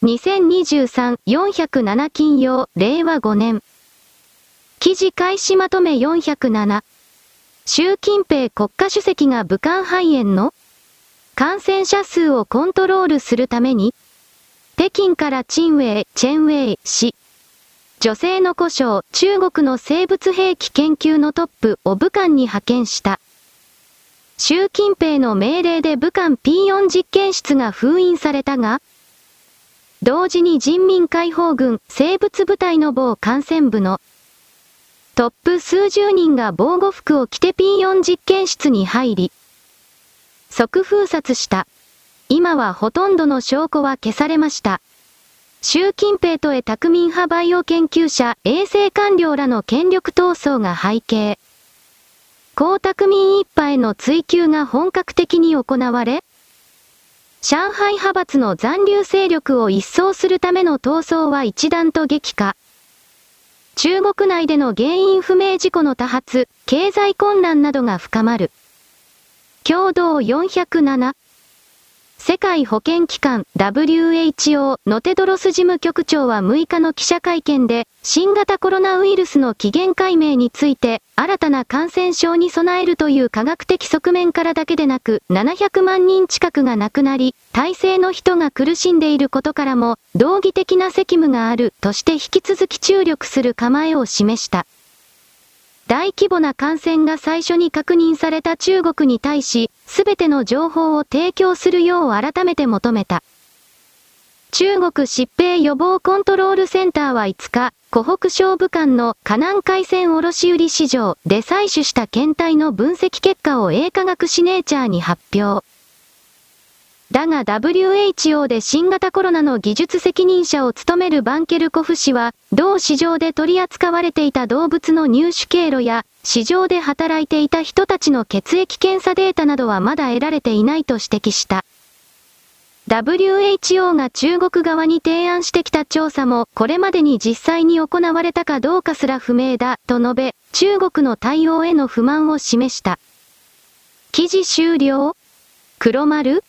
2023-407金曜、令和5年。記事開始まとめ407。習近平国家主席が武漢肺炎の感染者数をコントロールするために、北京から陳ウェイ、チェンウェイ氏、女性の故障、中国の生物兵器研究のトップを武漢に派遣した。習近平の命令で武漢 P4 実験室が封印されたが、同時に人民解放軍生物部隊の某感染部のトップ数十人が防護服を着て P4 実験室に入り、即封殺した。今はほとんどの証拠は消されました。習近平とへ宅民派バイオ研究者、衛生官僚らの権力闘争が背景。江沢民一派への追及が本格的に行われ、上海派閥の残留勢力を一掃するための闘争は一段と激化。中国内での原因不明事故の多発、経済混乱などが深まる。共同407世界保健機関 WHO のテドロス事務局長は6日の記者会見で、新型コロナウイルスの起源解明について、新たな感染症に備えるという科学的側面からだけでなく、700万人近くが亡くなり、体制の人が苦しんでいることからも、道義的な責務があるとして引き続き注力する構えを示した。大規模な感染が最初に確認された中国に対し、すべての情報を提供するよう改めて求めた。中国疾病予防コントロールセンターは5日、湖北省武漢の河南海鮮卸売市場で採取した検体の分析結果を英科学シネーチャーに発表。だが WHO で新型コロナの技術責任者を務めるバンケルコフ氏は、同市場で取り扱われていた動物の入手経路や、市場で働いていた人たちの血液検査データなどはまだ得られていないと指摘した。WHO が中国側に提案してきた調査も、これまでに実際に行われたかどうかすら不明だ、と述べ、中国の対応への不満を示した。記事終了？黒丸？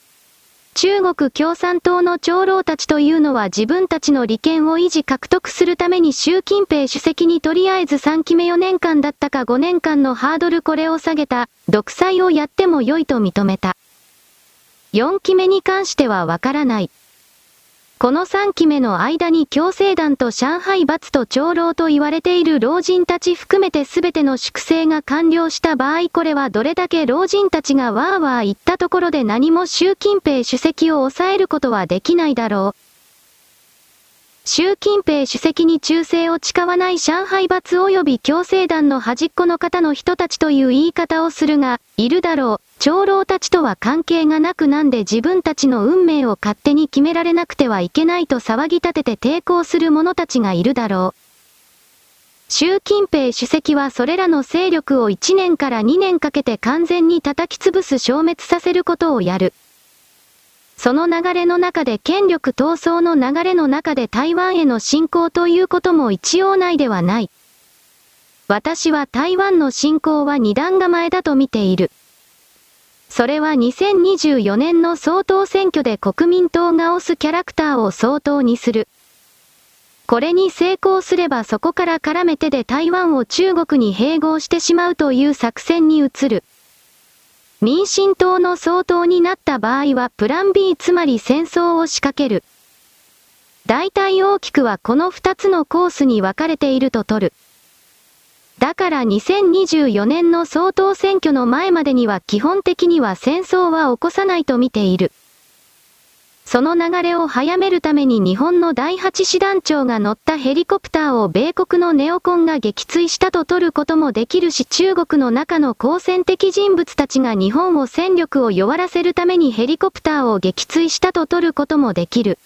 中国共産党の長老たちというのは自分たちの利権を維持獲得するために習近平主席にとりあえず3期目4年間だったか5年間のハードルこれを下げた、独裁をやっても良いと認めた。4期目に関してはわからない。この3期目の間に強制団と上海罰と長老と言われている老人たち含めて全ての粛清が完了した場合これはどれだけ老人たちがわーわー言ったところで何も習近平主席を抑えることはできないだろう。習近平主席に忠誠を誓わない上海罰及び強制団の端っこの方の人たちという言い方をするが、いるだろう。長老たちとは関係がなくなんで自分たちの運命を勝手に決められなくてはいけないと騒ぎ立てて抵抗する者たちがいるだろう。習近平主席はそれらの勢力を1年から2年かけて完全に叩き潰す消滅させることをやる。その流れの中で権力闘争の流れの中で台湾への侵攻ということも一応ないではない。私は台湾の侵攻は二段構えだと見ている。それは2024年の総統選挙で国民党が推すキャラクターを総統にする。これに成功すればそこから絡めてで台湾を中国に併合してしまうという作戦に移る。民進党の総統になった場合はプラン B つまり戦争を仕掛ける。大体大きくはこの2つのコースに分かれていると取る。だから2024年の総統選挙の前までには基本的には戦争は起こさないと見ている。その流れを早めるために日本の第8師団長が乗ったヘリコプターを米国のネオコンが撃墜したと取ることもできるし中国の中の好戦的人物たちが日本を戦力を弱らせるためにヘリコプターを撃墜したと取ることもできる。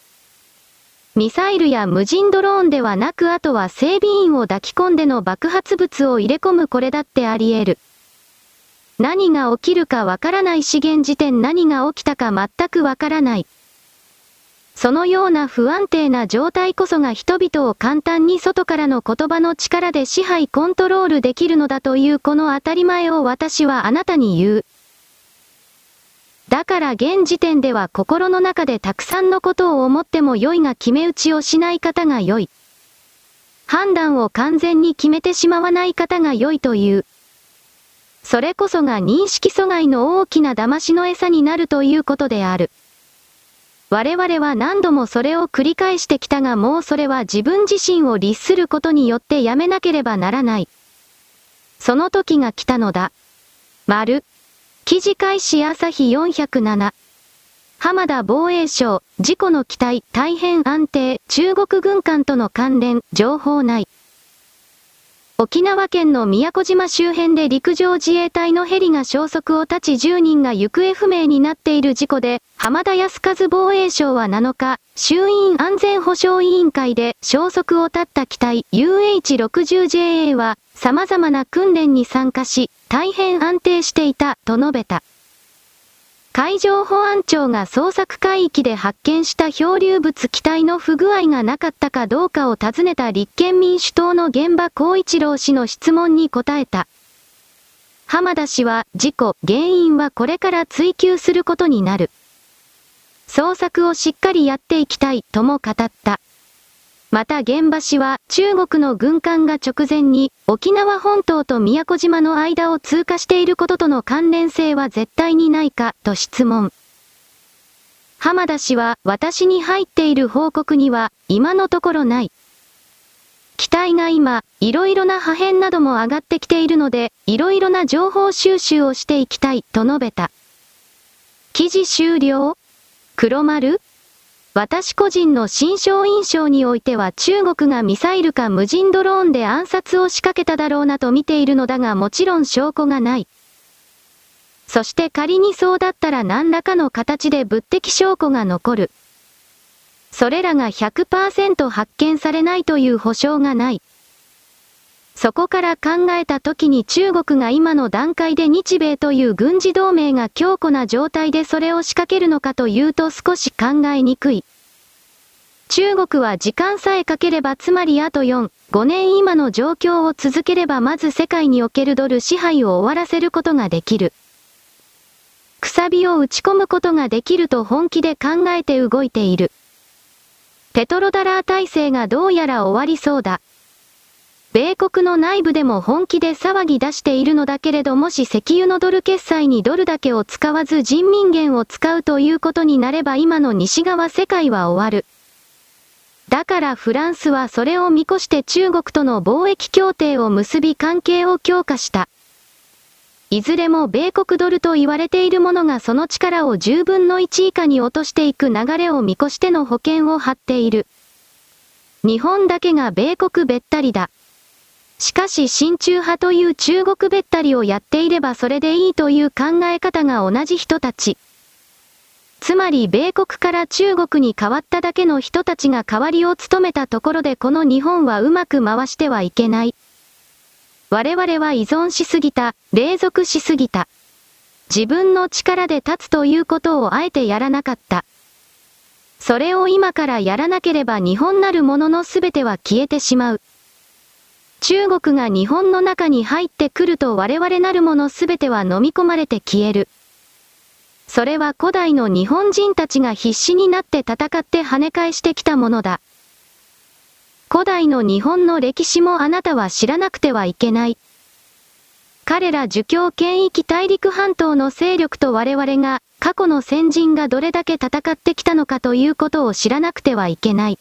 ミサイルや無人ドローンではなくあとは整備員を抱き込んでの爆発物を入れ込むこれだってあり得る。何が起きるかわからない資源時点何が起きたか全くわからない。そのような不安定な状態こそが人々を簡単に外からの言葉の力で支配コントロールできるのだというこの当たり前を私はあなたに言う。だから現時点では心の中でたくさんのことを思っても良いが決め打ちをしない方が良い。判断を完全に決めてしまわない方が良いという。それこそが認識阻害の大きな騙しの餌になるということである。我々は何度もそれを繰り返してきたがもうそれは自分自身を律することによってやめなければならない。その時が来たのだ。丸。記事開始朝日407。浜田防衛省、事故の機体、大変安定、中国軍艦との関連、情報ない。沖縄県の宮古島周辺で陸上自衛隊のヘリが消息を絶ち10人が行方不明になっている事故で、浜田康和防衛省は7日、衆院安全保障委員会で消息を絶った機体 UH-60JA は、様々な訓練に参加し、大変安定していた、と述べた。海上保安庁が捜索海域で発見した漂流物機体の不具合がなかったかどうかを尋ねた立憲民主党の現場光一郎氏の質問に答えた。浜田氏は事故、原因はこれから追求することになる。捜索をしっかりやっていきたいとも語った。また現場氏は中国の軍艦が直前に沖縄本島と宮古島の間を通過していることとの関連性は絶対にないかと質問。浜田氏は私に入っている報告には今のところない。機体が今、いろいろな破片なども上がってきているので、いろいろな情報収集をしていきたいと述べた。記事終了？黒丸？私個人の心象印象においては中国がミサイルか無人ドローンで暗殺を仕掛けただろうなと見ているのだがもちろん証拠がない。そして仮にそうだったら何らかの形で物的証拠が残る。それらが100%発見されないという保証がない。そこから考えた時に中国が今の段階で日米という軍事同盟が強固な状態でそれを仕掛けるのかというと少し考えにくい。中国は時間さえかければつまりあと4、5年今の状況を続ければまず世界におけるドル支配を終わらせることができる。くさびを打ち込むことができると本気で考えて動いている。ペトロダラー体制がどうやら終わりそうだ。米国の内部でも本気で騒ぎ出しているのだけれどもし石油のドル決済にドルだけを使わず人民元を使うということになれば今の西側世界は終わる。だからフランスはそれを見越して中国との貿易協定を結び関係を強化した。いずれも米国ドルと言われているものがその力を10分の1以下に落としていく流れを見越しての保険を張っている。日本だけが米国べったりだ。しかし親中派という中国べったりをやっていればそれでいいという考え方が同じ人たち。つまり米国から中国に変わっただけの人たちが代わりを務めたところでこの日本はうまく回してはいけない。我々は依存しすぎた、隷属しすぎた。自分の力で立つということをあえてやらなかった。それを今からやらなければ日本なるものの全ては消えてしまう。中国が日本の中に入ってくると我々なるものすべては飲み込まれて消える。それは古代の日本人たちが必死になって戦って跳ね返してきたものだ。古代の日本の歴史もあなたは知らなくてはいけない。彼ら儒教権域大陸半島の勢力と我々が過去の先人がどれだけ戦ってきたのかということを知らなくてはいけない。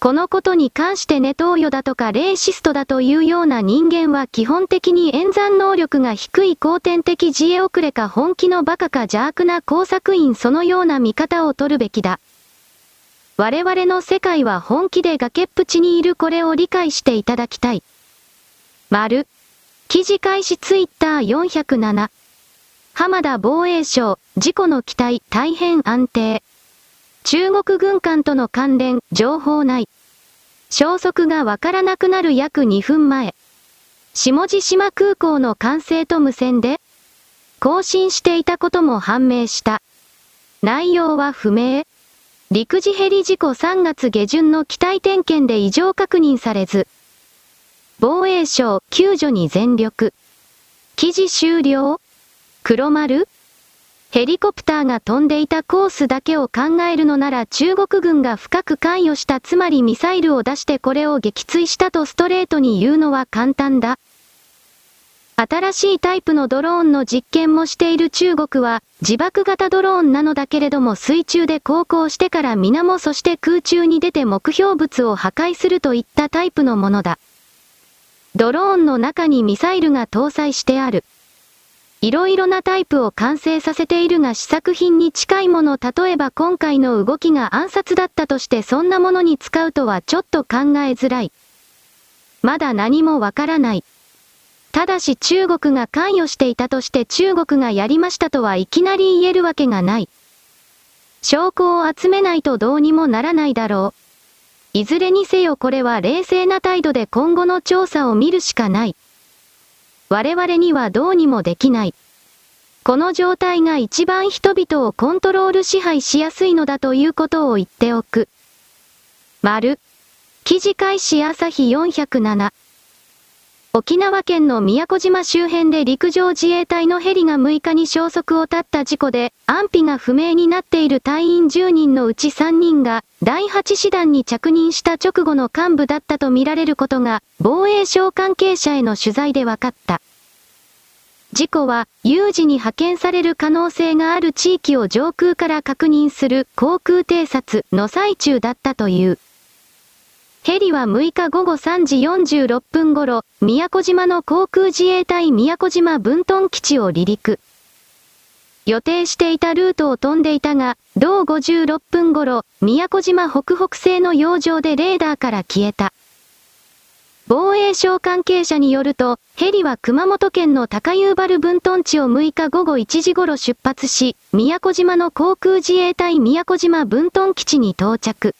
このことに関してネトウヨだとかレーシストだというような人間は基本的に演算能力が低い後天的自衛遅れか本気のバカか邪悪な工作員そのような見方を取るべきだ。我々の世界は本気で崖っぷちにいるこれを理解していただきたい。丸。記事開始ツイッター407。浜田防衛省、事故の機体大変安定。中国軍艦との関連、情報ない。消息がわからなくなる約2分前。下地島空港の管制と無線で、更新していたことも判明した。内容は不明。陸自ヘリ事故3月下旬の機体点検で異常確認されず。防衛省救助に全力。記事終了黒丸ヘリコプターが飛んでいたコースだけを考えるのなら中国軍が深く関与したつまりミサイルを出してこれを撃墜したとストレートに言うのは簡単だ。新しいタイプのドローンの実験もしている中国は、自爆型ドローンなのだけれども水中で航行してから水面そして空中に出て目標物を破壊するといったタイプのものだ。ドローンの中にミサイルが搭載してある。いろいろなタイプを完成させているが試作品に近いもの例えば今回の動きが暗殺だったとしてそんなものに使うとはちょっと考えづらい。まだ何もわからない。ただし中国が関与していたとして中国がやりましたとはいきなり言えるわけがない。証拠を集めないとどうにもならないだろう。いずれにせよこれは冷静な態度で今後の調査を見るしかない。我々にはどうにもできない。この状態が一番人々をコントロール支配しやすいのだということを言っておく。丸。記事開始朝日407。沖縄県の宮古島周辺で陸上自衛隊のヘリが6日に消息を絶った事故で、安否が不明になっている隊員10人のうち3人が、第8師団に着任した直後の幹部だったとみられることが、防衛省関係者への取材で分かった。事故は、有事に派遣される可能性がある地域を上空から確認する航空偵察の最中だったという。ヘリは6日午後3時46分頃、宮古島の航空自衛隊宮古島分屯基地を離陸。予定していたルートを飛んでいたが、同56分頃、宮古島北北西の洋上でレーダーから消えた。防衛省関係者によると、ヘリは熊本県の高遊原分屯地を6日午後1時頃出発し、宮古島の航空自衛隊宮古島分屯基地に到着。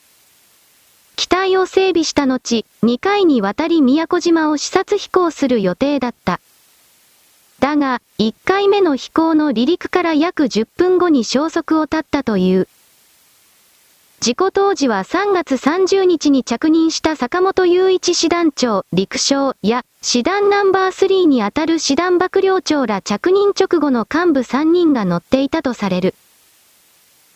機体を整備した後、2回にわたり宮古島を視察飛行する予定だった。だが、1回目の飛行の離陸から約10分後に消息を絶ったという。事故当時は3月30日に着任した坂本雄一師団長、陸将や、師団ナンバー3にあたる師団幕僚長ら着任直後の幹部3人が乗っていたとされる。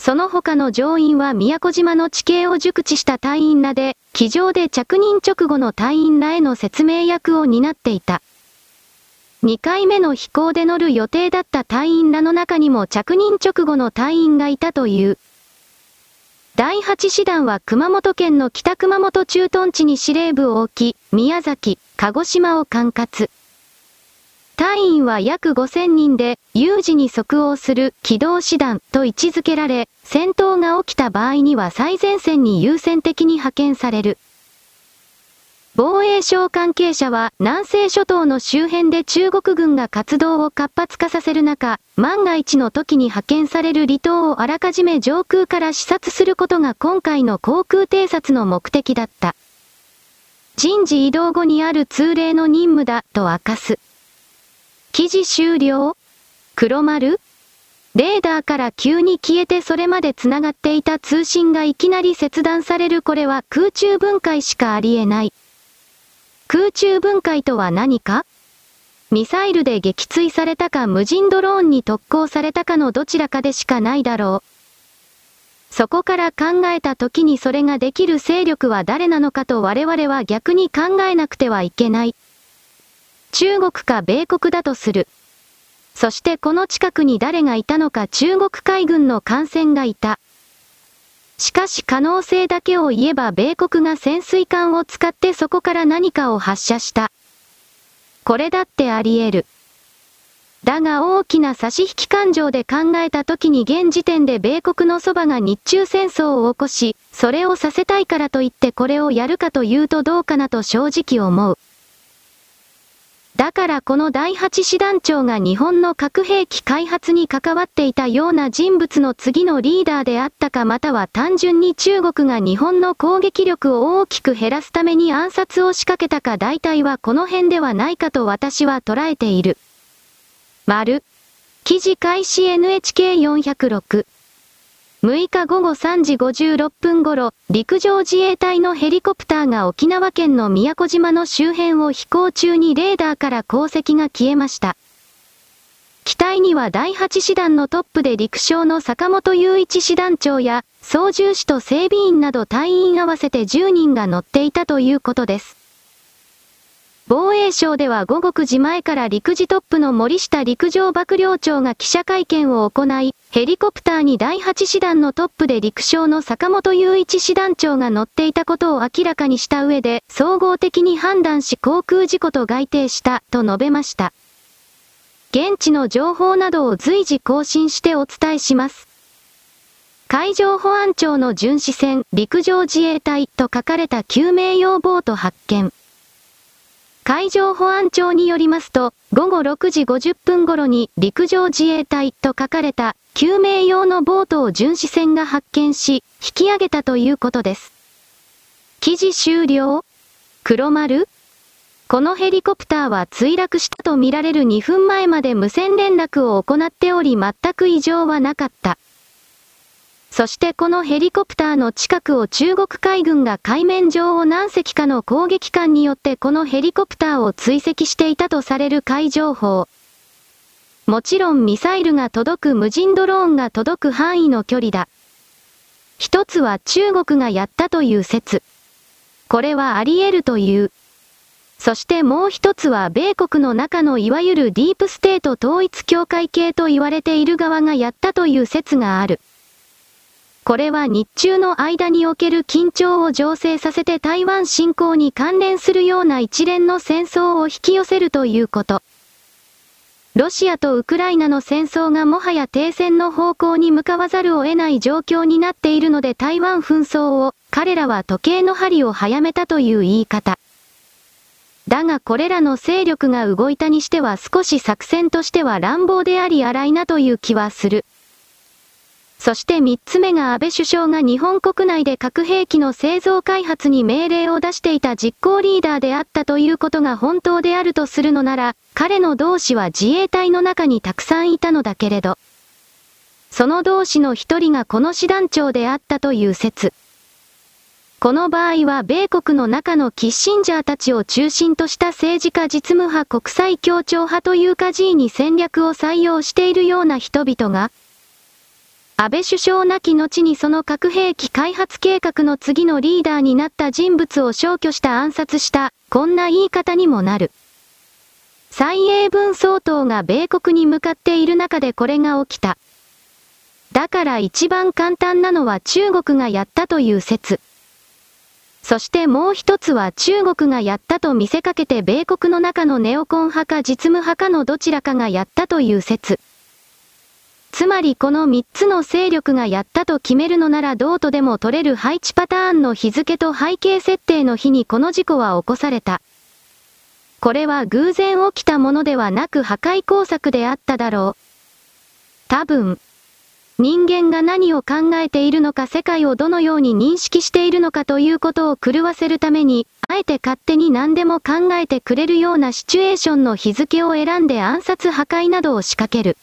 その他の乗員は宮古島の地形を熟知した隊員らで、機上で着任直後の隊員らへの説明役を担っていた。2回目の飛行で乗る予定だった隊員らの中にも着任直後の隊員がいたという。第8師団は熊本県の北熊本駐屯地に司令部を置き、宮崎、鹿児島を管轄。隊員は約5000人で、有事に即応する機動師団と位置づけられ、戦闘が起きた場合には最前線に優先的に派遣される。防衛省関係者は南西諸島の周辺で中国軍が活動を活発化させる中、万が一の時に派遣される離島をあらかじめ上空から視察することが今回の航空偵察の目的だった。人事異動後にある通例の任務だと明かす。記事終了？黒丸？レーダーから急に消えてそれまで繋がっていた通信がいきなり切断されるこれは空中分解しかありえない。空中分解とは何か？ミサイルで撃墜されたか無人ドローンに特攻されたかのどちらかでしかないだろう。そこから考えた時にそれができる勢力は誰なのかと我々は逆に考えなくてはいけない。中国か米国だとする。そしてこの近くに誰がいたのか中国海軍の艦船がいた。しかし可能性だけを言えば米国が潜水艦を使ってそこから何かを発射した。これだってあり得る。だが大きな差し引き感情で考えた時に現時点で米国のそばが日中戦争を起こし、それをさせたいからといってこれをやるかというとどうかなと正直思う。だからこの第8師団長が日本の核兵器開発に関わっていたような人物の次のリーダーであったかまたは単純に中国が日本の攻撃力を大きく減らすために暗殺を仕掛けたか大体はこの辺ではないかと私は捉えている。丸。記事開始 NHK406 6日午後3時56分頃、陸上自衛隊のヘリコプターが沖縄県の宮古島の周辺を飛行中にレーダーから航跡が消えました。機体には第8師団のトップで陸将の坂本雄一師団長や、操縦士と整備員など隊員合わせて10人が乗っていたということです。防衛省では午後9時前から陸自トップの森下陸上幕僚長が記者会見を行い、ヘリコプターに第8師団のトップで陸将の坂本雄一師団長が乗っていたことを明らかにした上で、総合的に判断し航空事故と該定したと述べました。現地の情報などを随時更新してお伝えします。海上保安庁の巡視船、陸上自衛隊と書かれた救命用ボート発見。海上保安庁によりますと、午後6時50分頃に陸上自衛隊と書かれた救命用のボートを巡視船が発見し、引き上げたということです。記事終了？黒丸？このヘリコプターは墜落したとみられる2分前まで無線連絡を行っており全く異常はなかった。そしてこのヘリコプターの近くを中国海軍が海面上を何隻かの攻撃艦によってこのヘリコプターを追跡していたとされる海情報。もちろんミサイルが届く無人ドローンが届く範囲の距離だ。一つは中国がやったという説。これはあり得るという。そしてもう一つは米国の中のいわゆるディープステート統一協会系と言われている側がやったという説がある。これは日中の間における緊張を醸成させて台湾侵攻に関連するような一連の戦争を引き寄せるということ。ロシアとウクライナの戦争がもはや停戦の方向に向かわざるを得ない状況になっているので台湾紛争を彼らは時計の針を早めたという言い方。だがこれらの勢力が動いたにしては少し作戦としては乱暴であり荒いなという気はする。そして三つ目が安倍首相が日本国内で核兵器の製造開発に命令を出していた実行リーダーであったということが本当であるとするのなら、彼の同志は自衛隊の中にたくさんいたのだけれど、その同志の一人がこの師団長であったという説。この場合は米国の中のキッシンジャーたちを中心とした政治家実務派国際協調派というか G に戦略を採用しているような人々が、安倍首相亡き後にその核兵器開発計画の次のリーダーになった人物を消去した暗殺した、こんな言い方にもなる。蔡英文総統が米国に向かっている中でこれが起きた。だから一番簡単なのは中国がやったという説。そしてもう一つは中国がやったと見せかけて米国の中のネオコン派か実務派かのどちらかがやったという説。つまりこの三つの勢力がやったと決めるのならどうとでも取れる配置パターンの日付と背景設定の日にこの事故は起こされた。これは偶然起きたものではなく破壊工作であっただろう。多分、人間が何を考えているのか世界をどのように認識しているのかということを狂わせるために、あえて勝手に何でも考えてくれるようなシチュエーションの日付を選んで暗殺破壊などを仕掛ける。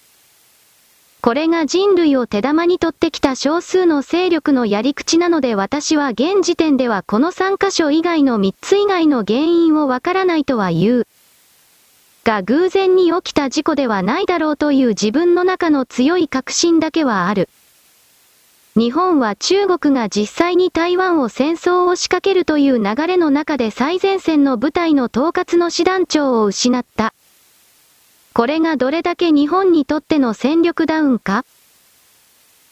これが人類を手玉に取ってきた少数の勢力のやり口なので私は現時点ではこの3箇所以外の3つ以外の原因をわからないとは言う。が偶然に起きた事故ではないだろうという自分の中の強い確信だけはある。日本は中国が実際に台湾を戦争を仕掛けるという流れの中で最前線の部隊の統括の師団長を失った。これがどれだけ日本にとっての戦力ダウンか？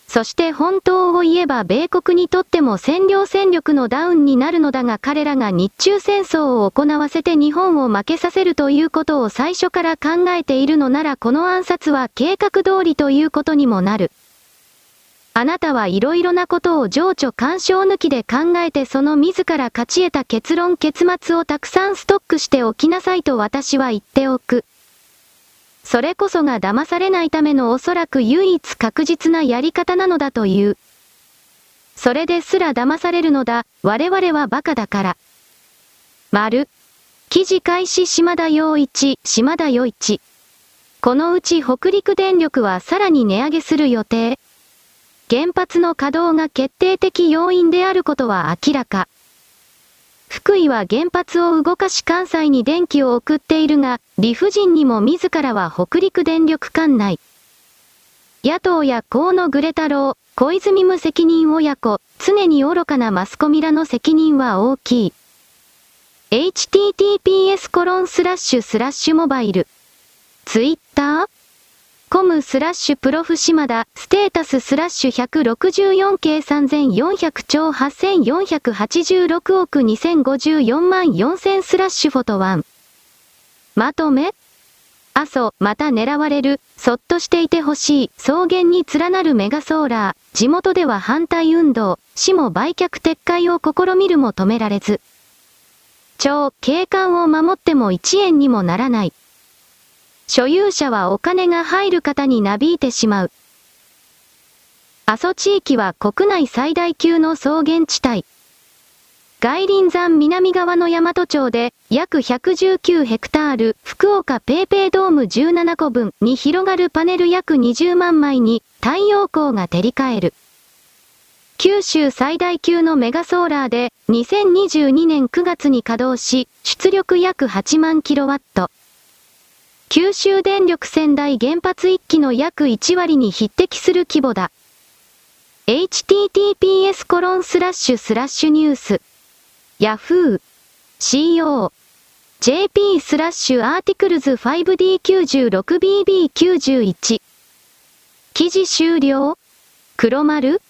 そして本当を言えば米国にとっても占領戦力のダウンになるのだが彼らが日中戦争を行わせて日本を負けさせるということを最初から考えているのならこの暗殺は計画通りということにもなる。あなたはいろいろなことを情緒干渉抜きで考えてその自ら勝ち得た結論結末をたくさんストックしておきなさいと私は言っておく。それこそが騙されないためのおそらく唯一確実なやり方なのだという。それですら騙されるのだ、我々は馬鹿だから。丸。記事開始島田洋一、島田洋一。このうち北陸電力はさらに値上げする予定。原発の稼働が決定的要因であることは明らか。福井は原発を動かし関西に電気を送っているが、理不尽にも自らは北陸電力管内。野党や河野グレ太郎、小泉無責任親子、常に愚かなマスコミらの責任は大きい。https コロンスラッシュスラッシュモバイル。ツイッター？コムスラッシュプロフ島田、ステータススラッシュ164系3400兆8486億2054万4000スラッシュフォトワン。まとめ阿蘇、また狙われる、そっとしていてほしい、草原に連なるメガソーラー、地元では反対運動、市も売却撤回を試みるも止められず。超、景観を守っても1円にもならない。所有者はお金が入る方になびいてしまう。阿蘇地域は国内最大級の草原地帯。外輪山南側の大和町で約119ヘクタール、福岡ペーペードーム17個分に広がるパネル約20万枚に太陽光が照り返る。九州最大級のメガソーラーで2022年9月に稼働し、出力約8万キロワット。九州電力川内原発1基の約1割に匹敵する規模だ。https コロンスラッシュスラッシュニュース。yahoo! co! jp スラッシュ articles 5D96BB91 記事終了黒丸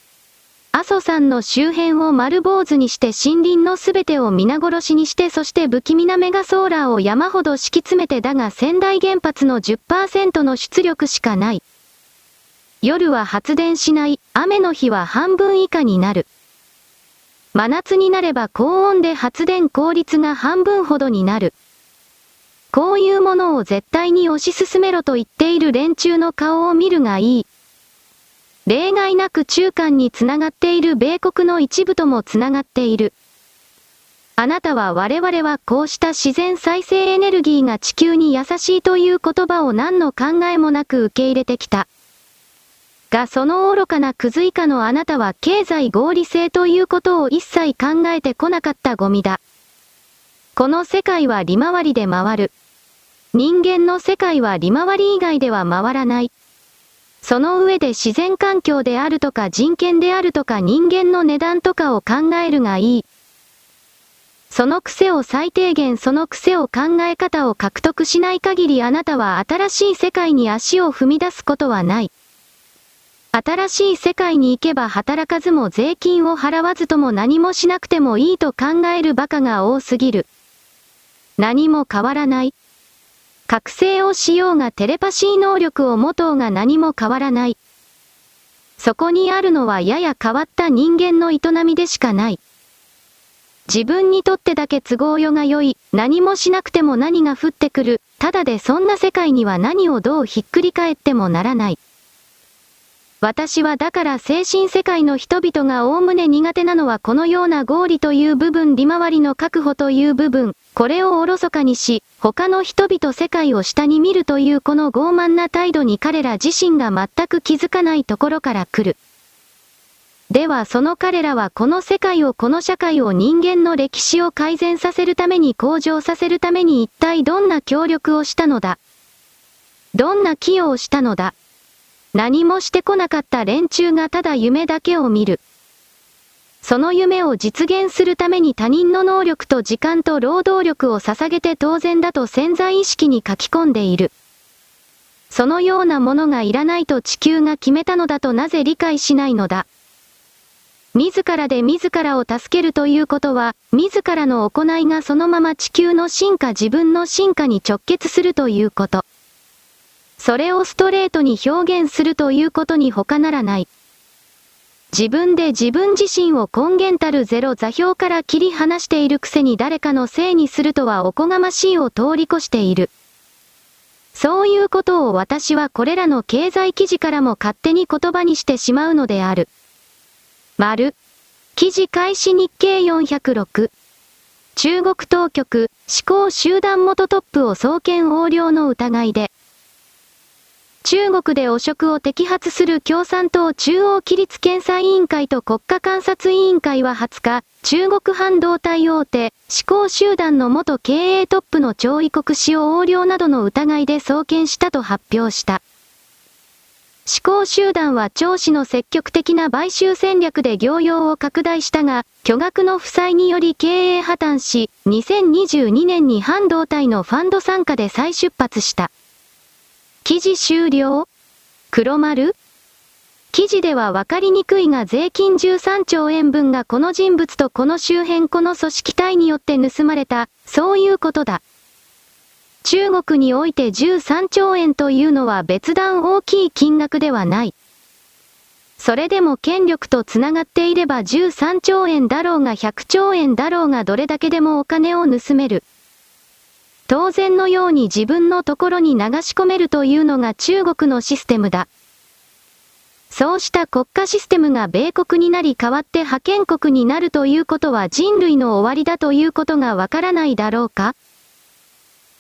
阿蘇山の周辺を丸坊主にして森林のすべてを皆殺しにしてそして不気味なメガソーラーを山ほど敷き詰めてだが仙台原発の10%の出力しかない。夜は発電しない、雨の日は半分以下になる。真夏になれば高温で発電効率が半分ほどになる。こういうものを絶対に推し進めろと言っている連中の顔を見るがいい。例外なく中間につながっている米国の一部ともつながっている。あなたは我々はこうした自然再生エネルギーが地球に優しいという言葉を何の考えもなく受け入れてきた。がその愚かなクズ以下のあなたは経済合理性ということを一切考えてこなかったゴミだ。この世界は利回りで回る。人間の世界は利回り以外では回らない。その上で自然環境であるとか人権であるとか人間の値段とかを考えるがいい。その癖を最低限その癖を考え方を獲得しない限りあなたは新しい世界に足を踏み出すことはない。新しい世界に行けば働かずも税金を払わずとも何もしなくてもいいと考える馬鹿が多すぎる。何も変わらない。覚醒をしようがテレパシー能力を持とうが何も変わらない。そこにあるのはやや変わった人間の営みでしかない。自分にとってだけ都合よが良い、何もしなくても何が降ってくる、ただでそんな世界には何をどうひっくり返ってもならない。私はだから精神世界の人々がおおむね苦手なのはこのような合理という部分利回りの確保という部分、これをおろそかにし、他の人々世界を下に見るというこの傲慢な態度に彼ら自身が全く気づかないところから来る。ではその彼らはこの世界をこの社会を人間の歴史を改善させるために向上させるために一体どんな協力をしたのだ？どんな寄与をしたのだ？何もしてこなかった連中がただ夢だけを見る。その夢を実現するために他人の能力と時間と労働力を捧げて当然だと潜在意識に書き込んでいる。そのようなものがいらないと地球が決めたのだとなぜ理解しないのだ。自らで自らを助けるということは、自らの行いがそのまま地球の進化自分の進化に直結するということ。それをストレートに表現するということに他ならない。自分で自分自身を根源たるゼロ座標から切り離しているくせに誰かのせいにするとはおこがましいを通り越している。そういうことを私はこれらの経済記事からも勝手に言葉にしてしまうのである。丸。記事開始日経406。中国当局、思考集団元トップを送検横領の疑いで。中国で汚職を摘発する共産党中央規律検査委員会と国家監察委員会は20日、中国半導体大手、思考集団の元経営トップの張異国使用横領などの疑いで送検したと発表した。思考集団は張氏の積極的な買収戦略で業用を拡大したが、巨額の負債により経営破綻し、2022年に半導体のファンド参加で再出発した。記事終了？黒丸？記事では分かりにくいが税金13兆円分がこの人物とこの周辺この組織体によって盗まれた、そういうことだ。中国において13兆円というのは別段大きい金額ではない。それでも権力とつながっていれば13兆円だろうが100兆円だろうがどれだけでもお金を盗める。当然のように自分のところに流し込めるというのが中国のシステムだ。そうした国家システムが米国になり代わって覇権国になるということは人類の終わりだということがわからないだろうか？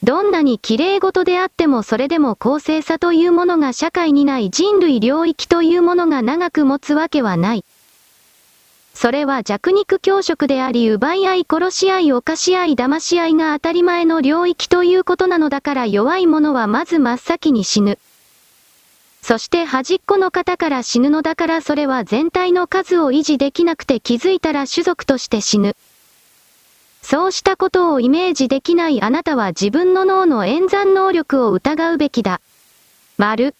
どんなに綺麗事であってもそれでも公正さというものが社会にない人類領域というものが長く持つわけはない。それは弱肉強食であり奪い合い殺し合い犯し合い騙し合いが当たり前の領域ということなのだから弱い者はまず真っ先に死ぬ。そして端っこの方から死ぬのだからそれは全体の数を維持できなくて気づいたら種族として死ぬ。そうしたことをイメージできないあなたは自分の脳の演算能力を疑うべきだ。丸。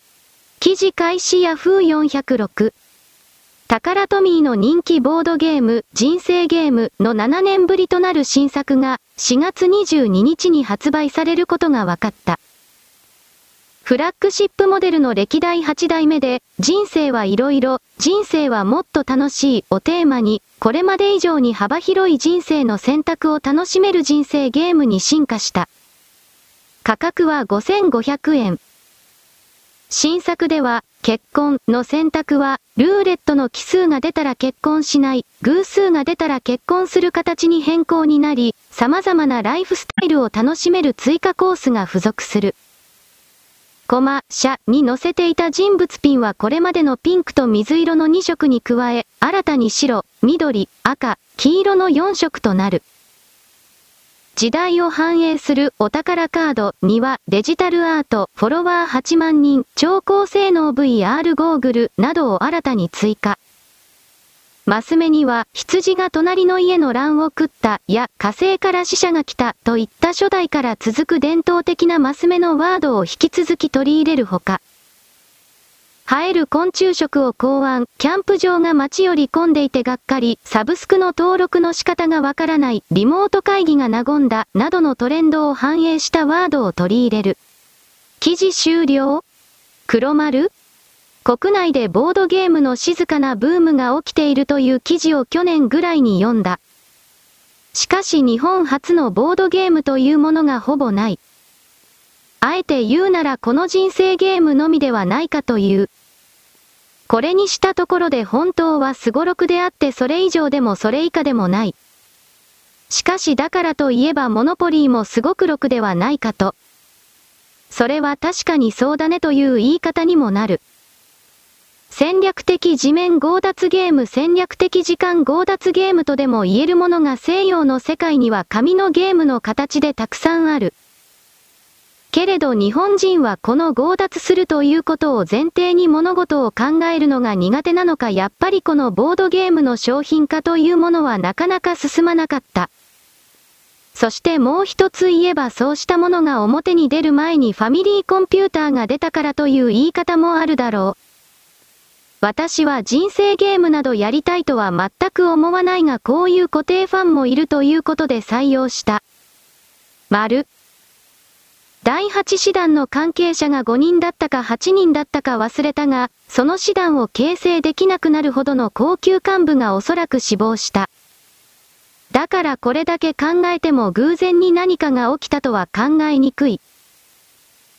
記事開始ヤフー406。タカラトミーの人気ボードゲーム、人生ゲームの7年ぶりとなる新作が4月22日に発売されることが分かった。フラッグシップモデルの歴代8代目で、人生はいろいろ、人生はもっと楽しいをテーマに、これまで以上に幅広い人生の選択を楽しめる人生ゲームに進化した。価格は5500円。新作では、結婚の選択は、ルーレットの奇数が出たら結婚しない、偶数が出たら結婚する形に変更になり、様々なライフスタイルを楽しめる追加コースが付属する。コマ、車に載せていた人物ピンはこれまでのピンクと水色の2色に加え、新たに白、緑、赤、黄色の4色となる。時代を反映するお宝カードにはデジタルアート、フォロワー8万人、超高性能 VR ゴーグルなどを新たに追加。マス目には、羊が隣の家の乱を食ったや火星から死者が来たといった初代から続く伝統的なマス目のワードを引き続き取り入れるほか、生える昆虫食を考案、キャンプ場が街より混んでいてがっかり、サブスクの登録の仕方がわからない、リモート会議が和んだ、などのトレンドを反映したワードを取り入れる。記事終了黒丸国内でボードゲームの静かなブームが起きているという記事を去年ぐらいに読んだ。しかし日本初のボードゲームというものがほぼない。あえて言うならこの人生ゲームのみではないかという。これにしたところで本当はすごろくであってそれ以上でもそれ以下でもない。しかしだからといえばモノポリーもすごくろくではないかと。それは確かにそうだねという言い方にもなる。戦略的地面強奪ゲーム戦略的時間強奪ゲームとでも言えるものが西洋の世界には紙のゲームの形でたくさんある。けれど日本人はこの強奪するということを前提に物事を考えるのが苦手なのかやっぱりこのボードゲームの商品化というものはなかなか進まなかった。そしてもう一つ言えばそうしたものが表に出る前にファミリーコンピューターが出たからという言い方もあるだろう。私は人生ゲームなどやりたいとは全く思わないがこういう固定ファンもいるということで採用した。丸。第8師団の関係者が5人だったか8人だったか忘れたが、その師団を形成できなくなるほどの高級幹部がおそらく死亡した。だからこれだけ考えても偶然に何かが起きたとは考えにくい。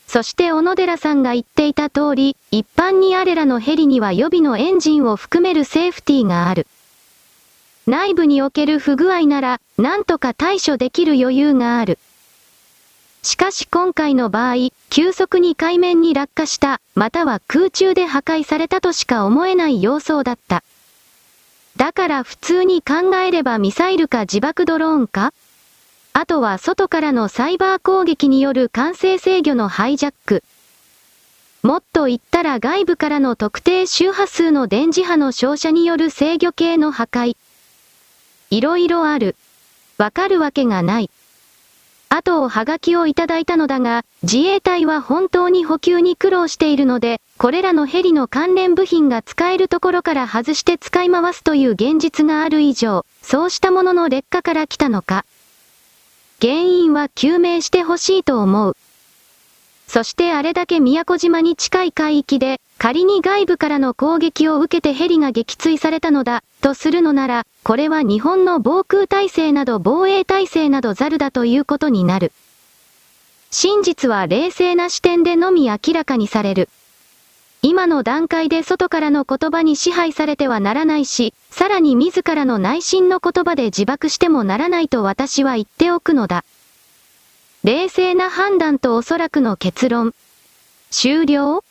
そして小野寺さんが言っていた通り、一般にあれらのヘリには予備のエンジンを含めるセーフティーがある。内部における不具合なら、なんとか対処できる余裕がある。しかし今回の場合、急速に海面に落下した、または空中で破壊されたとしか思えない様相だった。だから普通に考えればミサイルか自爆ドローンか？あとは外からのサイバー攻撃による完成制御のハイジャック。もっと言ったら外部からの特定周波数の電磁波の照射による制御系の破壊。いろいろある。わかるわけがない。あとをはがきをいただいたのだが、自衛隊は本当に補給に苦労しているので、これらのヘリの関連部品が使えるところから外して使い回すという現実がある以上、そうしたものの劣化から来たのか。原因は究明してほしいと思う。そしてあれだけ宮古島に近い海域で、仮に外部からの攻撃を受けてヘリが撃墜されたのだ、とするのなら、これは日本の防空体制など防衛体制などザルだということになる。真実は冷静な視点でのみ明らかにされる。今の段階で外からの言葉に支配されてはならないし、さらに自らの内心の言葉で自爆してもならないと私は言っておくのだ。冷静な判断とおそらくの結論。終了？